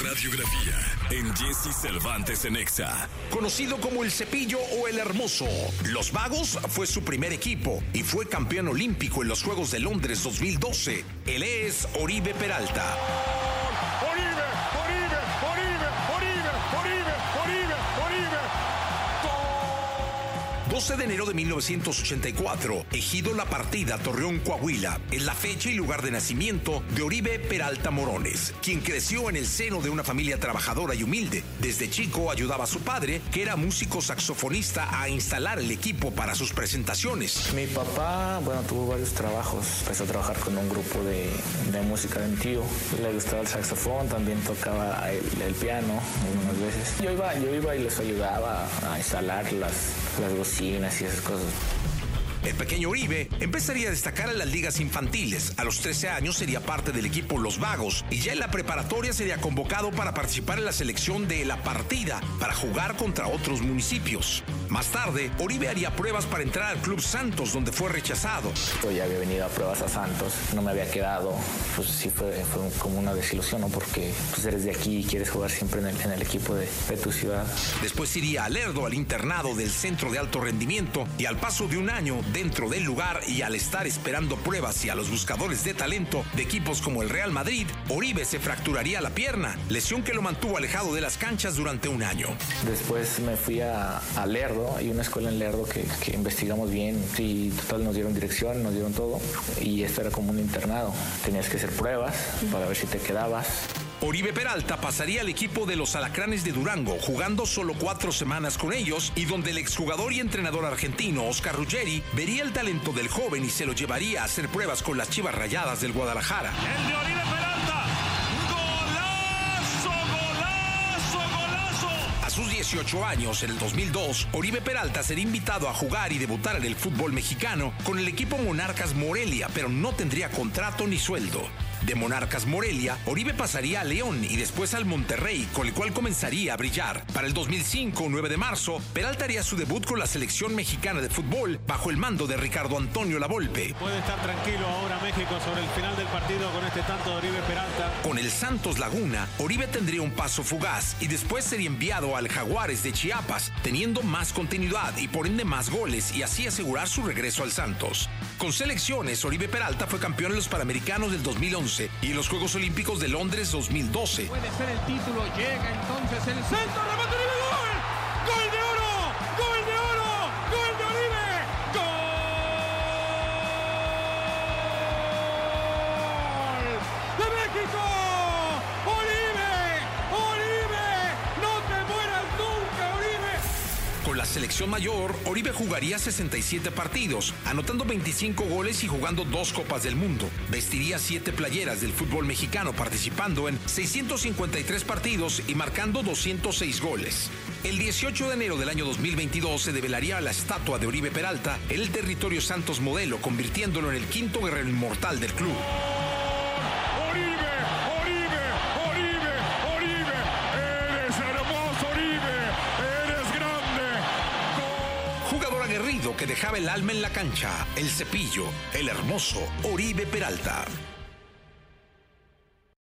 radiografía en Jesse Cervantes en Exa. Conocido como el Cepillo o el Hermoso, Los Vagos fue su primer equipo y fue campeón olímpico en los Juegos de Londres 2012. Él es Oribe Peralta. 12 de enero de 1984, Ejido La Partida, Torreón, Coahuila, es la fecha y lugar de nacimiento de Oribe Peralta Morones, quien creció en el seno de una familia trabajadora y humilde. Desde chico ayudaba a su padre, que era músico saxofonista, a instalar el equipo para sus presentaciones. Mi papá, bueno, tuvo varios trabajos. Empezó a trabajar con un grupo de, música de mi tío. Le gustaba el saxofón, también tocaba el, piano algunas veces. Yo iba, yo iba y les ayudaba a instalar las, las bocinas y esas cosas. El pequeño Uribe empezaría a destacar en las ligas infantiles. A los 13 años sería parte del equipo Los Vagos y ya en la preparatoria sería convocado para participar en la selección de La Partida para jugar contra otros municipios. Más tarde, Oribe haría pruebas para entrar al Club Santos, donde fue rechazado. Yo ya había venido a pruebas a Santos, no me había quedado, pues sí fue, como una desilusión, ¿no? Porque pues eres de aquí y quieres jugar siempre en el, equipo de, de, tu ciudad. Después iría a Lerdo, al internado del Centro de Alto Rendimiento, y al paso de un año dentro del lugar y al estar esperando pruebas y a los buscadores de talento de equipos como el Real Madrid, Oribe se fracturaría la pierna, lesión que lo mantuvo alejado de las canchas durante un año. Después me fui a, Lerdo hay una escuela en Lerdo que, que, investigamos bien y total nos dieron dirección, nos dieron todo y esto era como un internado. Tenías que hacer pruebas para ver si te quedabas. Oribe Peralta pasaría al equipo de los Alacranes de Durango, jugando solo cuatro semanas con ellos y donde el exjugador y entrenador argentino Oscar Ruggeri vería el talento del joven y se lo llevaría a hacer pruebas con las Chivas Rayadas del Guadalajara. El de Oribe Peralta 18 años, en el 2002, Oribe Peralta sería invitado a jugar y debutar en el fútbol mexicano con el equipo Monarcas Morelia, pero no tendría contrato ni sueldo. De Monarcas Morelia, Oribe pasaría a León y después al Monterrey, con el cual comenzaría a brillar. Para el 2005, 9 de marzo, Peralta haría su debut con la selección mexicana de fútbol bajo el mando de Ricardo Antonio Lavolpe. Puede estar tranquilo ahora México sobre el final del partido con este tanto de Oribe Peralta. Con el Santos Laguna, Oribe tendría un paso fugaz y después sería enviado al Jaguares de Chiapas, teniendo más continuidad y por ende más goles y así asegurar su regreso al Santos. Con selecciones, Oribe Peralta fue campeón en los Panamericanos del 2011 y en los Juegos Olímpicos de Londres 2012. Puede ser el título, llega entonces el centro, la selección mayor, Oribe jugaría 67 partidos, anotando 25 goles y jugando dos Copas del Mundo. Vestiría siete playeras del fútbol mexicano, participando en 653 partidos y marcando 206 goles. El 18 de enero del año 2022 se develaría la estatua de Oribe Peralta en el territorio Santos Modelo, convirtiéndolo en el quinto guerrero inmortal del club. Que dejaba el alma en la cancha, el cepillo, el hermoso Oribe Peralta.